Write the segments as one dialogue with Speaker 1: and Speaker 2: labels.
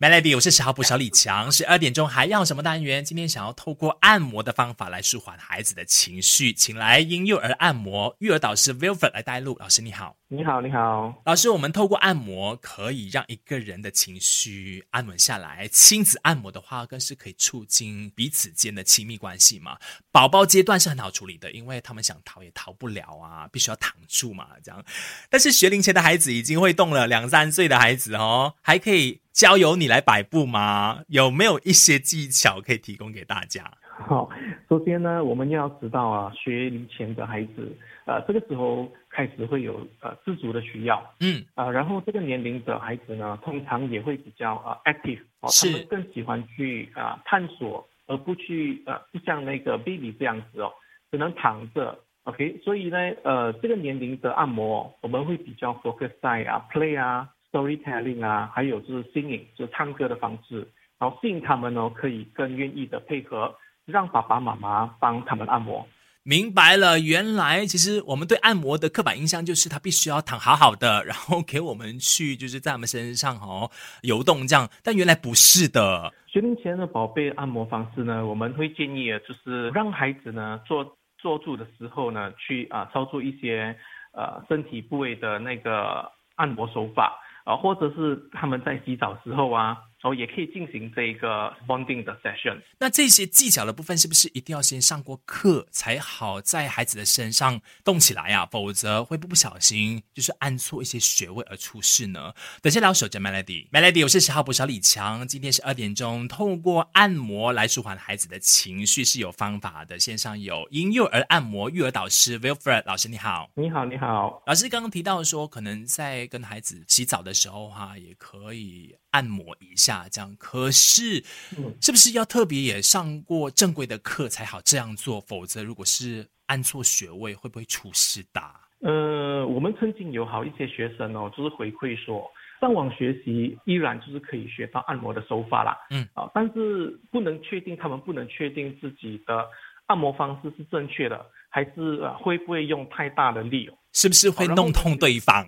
Speaker 1: Melody，我是十号补小李强。十二点钟还要什么单元？今天想要透过按摩的方法来舒缓孩子的情绪，请来婴幼儿按摩育儿导师 Wilfred 来带路。老师你好，
Speaker 2: 你好，你好。
Speaker 1: 老师，我们透过按摩可以让一个人的情绪安稳下来。亲子按摩的话，更是可以促进彼此间的亲密关系嘛。宝宝阶段是很好处理的，因为他们想逃也逃不了啊，必须要躺住嘛，这样。但是学龄前的孩子已经会动了，两三岁的孩子哦，还可以。交由你来摆布吗？有没有一些技巧可以提供给大家？
Speaker 2: 好，首先呢，我们要知道啊，学龄前的孩子，呃，这个时候开始会有呃自主的需要，
Speaker 1: 嗯，
Speaker 2: 啊，然后这个年龄的孩子呢，通常也会比较呃 active，
Speaker 1: 哦，
Speaker 2: 他们更喜欢去啊探索，而不去呃不像那个 baby 这样子哦，只能躺着，OK，所以呢，呃，这个年龄的按摩，我们会比较 focus 在啊 play 啊。Storytelling 啊，还有就是 singing，就是唱歌的方式，然后吸引他们呢，可以更愿意的配合，让爸爸妈妈帮他们按摩。
Speaker 1: 明白了，原来其实我们对按摩的刻板印象就是他必须要躺好好的，然后给我们去就是在我们身上哦游动这样，但原来不是的。
Speaker 2: 学龄前的宝贝按摩方式呢，我们会建议就是让孩子呢坐坐住的时候呢，去啊操作一些呃身体部位的那个按摩手法。啊，或者是他们在洗澡时候啊，哦，也可以进行这个 bonding 的 session。
Speaker 1: 那这些技巧的部分是不是一定要先上过课才好在孩子的身上动起来呀？否则会不不小心就是按错一些穴位而出事呢？等下聊守着 Melody，Melody，我是十号补小李强。今天是二点钟，透过按摩来舒缓孩子的情绪是有方法的。线上有婴幼儿按摩育儿导师 Wilfred 老师，你好，
Speaker 2: 你好，你好。
Speaker 1: 老师刚刚提到说，可能在跟孩子洗澡的时候哈，也可以按摩一下，这样。可是，是不是要特别也上过正规的课才好这样做？否则，如果是按错穴位，会不会出事的？
Speaker 2: 呃，我们曾经有好一些学生哦，就是回馈说，上网学习依然就是可以学到按摩的手法啦。
Speaker 1: 嗯，
Speaker 2: 啊，但是不能确定，他们不能确定自己的按摩方式是正确的，还是会不会用太大的力哦？
Speaker 1: 是不是会弄痛对方？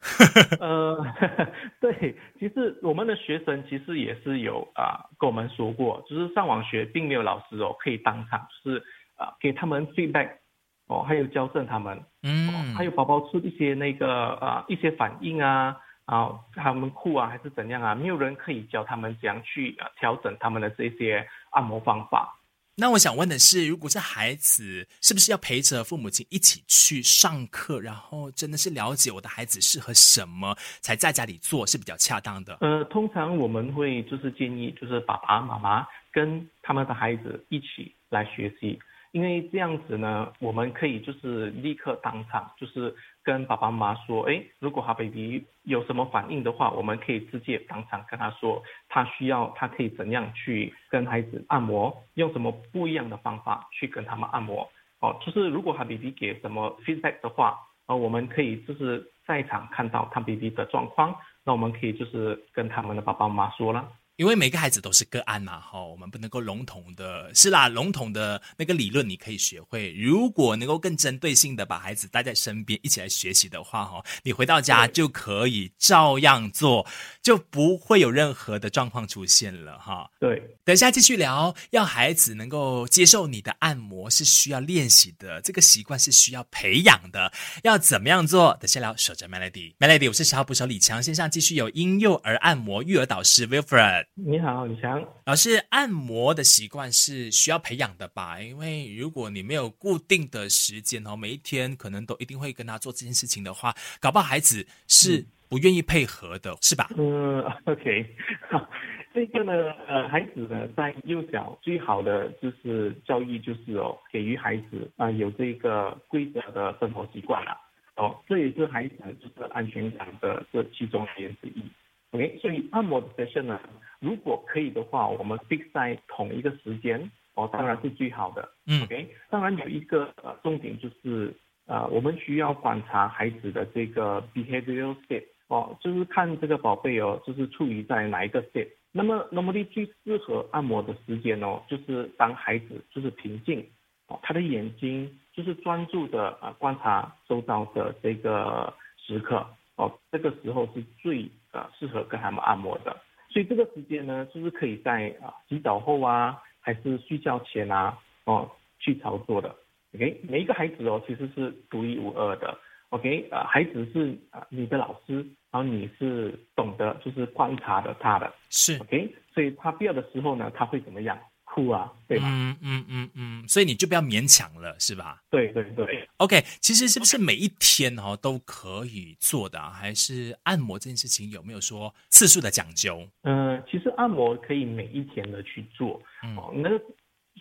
Speaker 2: 呃，对，其实我们的学生其实也是有啊，跟我们说过，就是上网学并没有老师哦，可以当场是啊给他们 feedback 哦，还有矫正他们，
Speaker 1: 嗯，
Speaker 2: 还有宝宝出一些那个啊一些反应啊啊，他们哭啊还是怎样啊，没有人可以教他们怎样去调整他们的这些按摩方法。
Speaker 1: 那我想问的是，如果是孩子，是不是要陪着父母亲一起去上课，然后真的是了解我的孩子适合什么，才在家里做是比较恰当的？
Speaker 2: 呃，通常我们会就是建议，就是爸爸妈妈跟他们的孩子一起来学习。因为这样子呢，我们可以就是立刻当场就是跟爸爸妈妈说，哎，如果他 baby 有什么反应的话，我们可以直接当场跟他说，他需要他可以怎样去跟孩子按摩，用什么不一样的方法去跟他们按摩。哦，就是如果他 baby 给什么 feedback 的话，呃，我们可以就是在场看到他 baby 的状况，那我们可以就是跟他们的爸爸妈妈说了。
Speaker 1: 因为每个孩子都是个案嘛，哈，我们不能够笼统的，是啦，笼统的那个理论你可以学会。如果能够更针对性的把孩子带在身边，一起来学习的话，哈，你回到家就可以照样做，就不会有任何的状况出现了，哈。
Speaker 2: 对，
Speaker 1: 等下继续聊，要孩子能够接受你的按摩是需要练习的，这个习惯是需要培养的，要怎么样做？等下聊，守着 Melody，Melody，我是十号捕手李强，线上继续有婴幼儿按摩育儿导师 Wilfred。
Speaker 2: 你好，李强
Speaker 1: 老师，按摩的习惯是需要培养的吧？因为如果你没有固定的时间哦，每一天可能都一定会跟他做这件事情的话，搞不好孩子是不愿意配合的，是吧？
Speaker 2: 嗯，OK，这个呢，呃，孩子呢在幼小最好的就是教育就是哦，给予孩子啊有这个规则的生活习惯了，哦，这也是孩子就是安全感的这其中原因之一。OK，所以按摩的 session 呢，如果可以的话，我们 fix 在同一个时间，哦，当然是最好的。
Speaker 1: 嗯
Speaker 2: ，OK，当然有一个呃重点就是，呃，我们需要观察孩子的这个 behavioral state，哦，就是看这个宝贝哦，就是处于在哪一个 state。那么，normally 最适合按摩的时间哦，就是当孩子就是平静，哦，他的眼睛就是专注的啊观察周遭的这个时刻。哦，这个时候是最呃适合跟他们按摩的。所以这个时间呢，就是可以在啊洗澡后啊，还是睡觉前啊，哦去操作的。OK，每一个孩子哦，其实是独一无二的。OK，呃，孩子是啊你的老师，然后你是懂得就是观察的他的，
Speaker 1: 是
Speaker 2: OK，所以他必要的时候呢，他会怎么样？哭啊，对吧？
Speaker 1: 嗯嗯嗯嗯，所以你就不要勉强了，是吧
Speaker 2: 对对对
Speaker 1: ，？OK，其实是不是每一天哦都可以做的、啊，还是按摩这件事情有没有说次数的讲究？
Speaker 2: 嗯，其实按摩可以每一天的去做，
Speaker 1: 嗯
Speaker 2: 哦，那个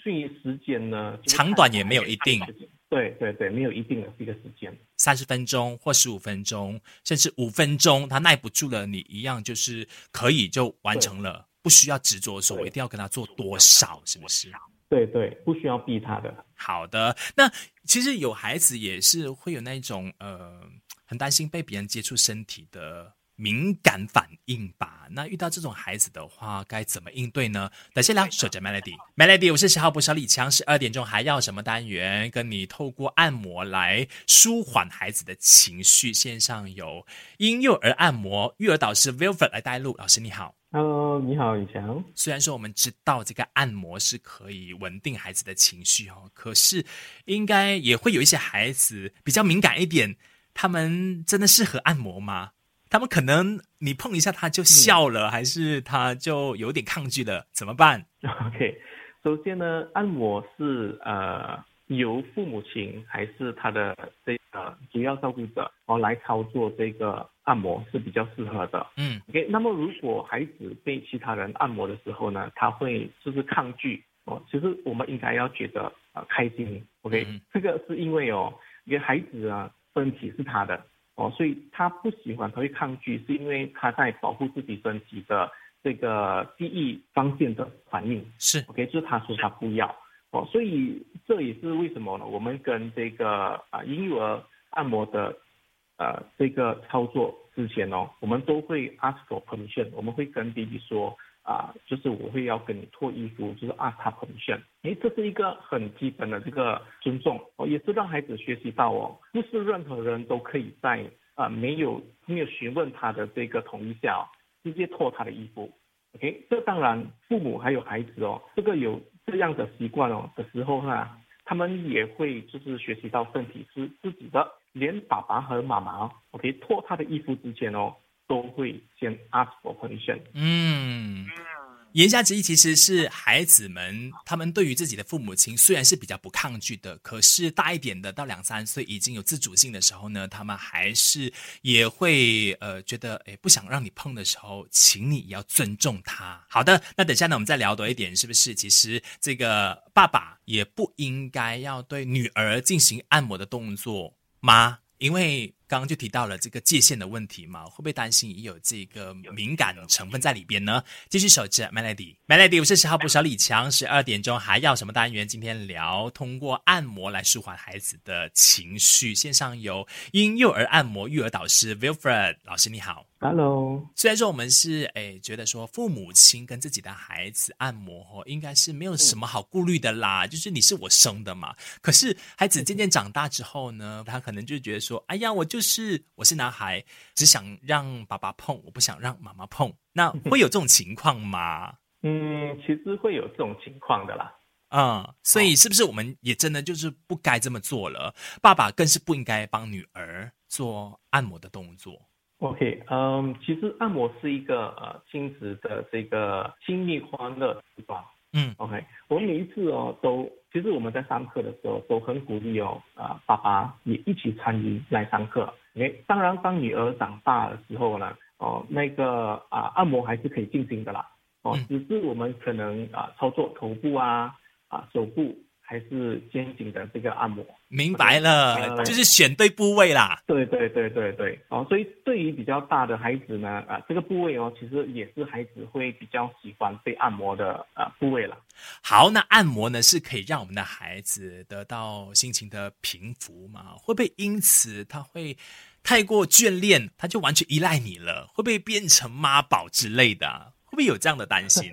Speaker 2: 至于时间呢，
Speaker 1: 长短也没有一定
Speaker 2: 对对对，没有一定的一个时间。
Speaker 1: 三十分钟或十五分钟，甚至五分钟，他耐不住了，你一样就是可以就完成了，不需要执着说我一定要跟他做多少，是不是？
Speaker 2: 对对，不需要逼他的。
Speaker 1: 好的，那其实有孩子也是会有那种呃，很担心被别人接触身体的敏感反应吧？那遇到这种孩子的话，该怎么应对呢？等下聊，守着 Melody，Melody，我是十号不小李强，十二点钟还要什么单元？跟你透过按摩来舒缓孩子的情绪。线上有婴幼儿按摩育儿导师 Wilfred 来带路，老师你好。
Speaker 2: Hello，你好，雨强。
Speaker 1: 虽然说我们知道这个按摩是可以稳定孩子的情绪哦，可是应该也会有一些孩子比较敏感一点，他们真的适合按摩吗？他们可能你碰一下他就笑了，还是他就有点抗拒了，怎么办？
Speaker 2: OK，首先呢，按摩是呃由父母亲还是他的这个主要照顾者哦来操作这个按摩是比较适合的。
Speaker 1: 嗯
Speaker 2: OK，那么如果孩子被其他人按摩的时候呢，他会就是抗拒哦，其实我们应该要觉得呃开心。OK，、
Speaker 1: 嗯
Speaker 2: 这个是因为哦，因为孩子啊身体是他的哦，所以他不喜欢，他会抗拒，是因为他在保护自己身体的这个记忆方面的反应。
Speaker 1: 是
Speaker 2: OK，就是他说他不要哦，所以这也是为什么呢？我们跟这个啊婴幼儿按摩的呃这个操作之前哦，我们都会 ask for permission，我们会跟 baby 说啊，就是我会要跟你脱衣服，就是 ask 他 permission。诶，这是一个很基本的这个尊重哦，也是让孩子学习到哦，不是任何人都可以在啊没有没有询问他的这个同意下、哦，直接脱他的衣服。OK，这当然父母还有孩子哦，这个有这样的习惯哦的时候呢，他们也会就是学习到身体是自己的，连爸爸和妈妈，OK，脱他的衣服之前哦，都会先 ask for permission。
Speaker 1: 嗯。言下之意其实是孩子们，他们对于自己的父母亲虽然是比较不抗拒的，可是大一点的到两三岁已经有自主性的时候呢，他们还是也会呃觉得诶不想让你碰的时候，请你也要尊重他。好的，那等下呢我们再聊多一点，是不是？其实这个爸爸也不应该要对女儿进行按摩的动作吗？因为刚刚就提到了这个界限的问题嘛，会不会担心也有这个敏感成分在里边呢？继续守着 Melody，Melody，我是十号部小李强，十二点钟还要什么单元？今天聊通过按摩来舒缓孩子的情绪，线上有婴幼儿按摩育儿导师 Wilfred 老师，你好。
Speaker 2: Hello，
Speaker 1: 虽然说我们是诶觉得说父母亲跟自己的孩子按摩哦，应该是没有什么好顾虑的啦，就是你是我生的嘛。可是孩子渐渐长大之后呢，他可能就觉得说，哎呀，我就是我是男孩，只想让爸爸碰，我不想让妈妈碰。那会有这种情况吗？
Speaker 2: 嗯，其实会有这种情况的啦。
Speaker 1: 嗯，所以是不是我们也真的就是不该这么做了？爸爸更是不应该帮女儿做按摩的动作。
Speaker 2: OK，嗯，其实按摩是一个呃亲子的这个亲密欢乐时光。
Speaker 1: 嗯
Speaker 2: OK，我们每一次哦都，其实我们在上课的时候都很鼓励哦，啊、爸爸也一起参与来上课。OK，当然当女儿长大的时候呢，哦那个啊、按摩还是可以进行的啦。哦
Speaker 1: 嗯，
Speaker 2: 只是我们可能啊、操作头部啊啊手部还是肩颈的这个按摩。
Speaker 1: 明白了，
Speaker 2: 呃
Speaker 1: 就是选对部位啦。
Speaker 2: 对对对对对，哦，所以对于比较大的孩子呢，啊，这个部位哦，其实也是孩子会比较喜欢被按摩的啊部位了。
Speaker 1: 好，那按摩呢是可以让我们的孩子得到心情的平复嘛？会不会因此他会太过眷恋，他就完全依赖你了？会不会变成妈宝之类的啊？会不会有这样的担心？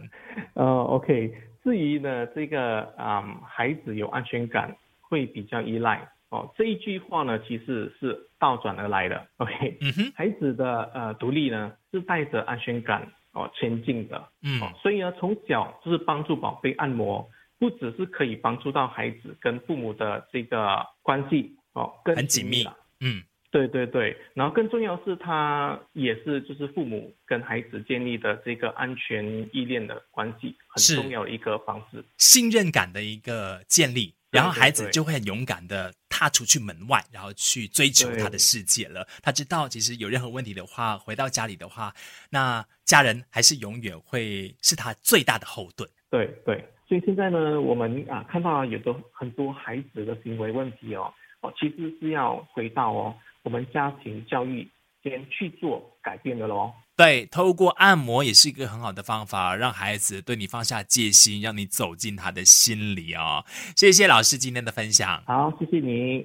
Speaker 2: 呃，OK，至于呢，这个啊、嗯孩子有安全感会比较依赖哦，这一句话呢，其实是倒转而来的。OK，孩子的呃独立呢是带着安全感哦前进的。
Speaker 1: 嗯
Speaker 2: 哦，所以呢，从小就是帮助宝贝按摩，不只是可以帮助到孩子跟父母的这个关系哦更
Speaker 1: 很紧密
Speaker 2: 了。
Speaker 1: 嗯
Speaker 2: 对对对，然后更重要是，他也是就是父母跟孩子建立的这个安全依恋的关系，很重要的一个方式。
Speaker 1: 信任感的一个建立，然后孩子就会很勇敢的踏出去门外，然后去追求他的世界了。他知道，其实有任何问题的话，回到家里的话，那家人还是永远会是他最大的后盾。
Speaker 2: 对对，所以现在呢，我们啊看到有的很多孩子的行为问题哦，哦，其实是要回到哦我们家庭教育先去做改变的喽。
Speaker 1: 对，透过按摩也是一个很好的方法，让孩子对你放下戒心，让你走进他的心里哦。谢谢老师今天的分享。
Speaker 2: 好，谢谢你。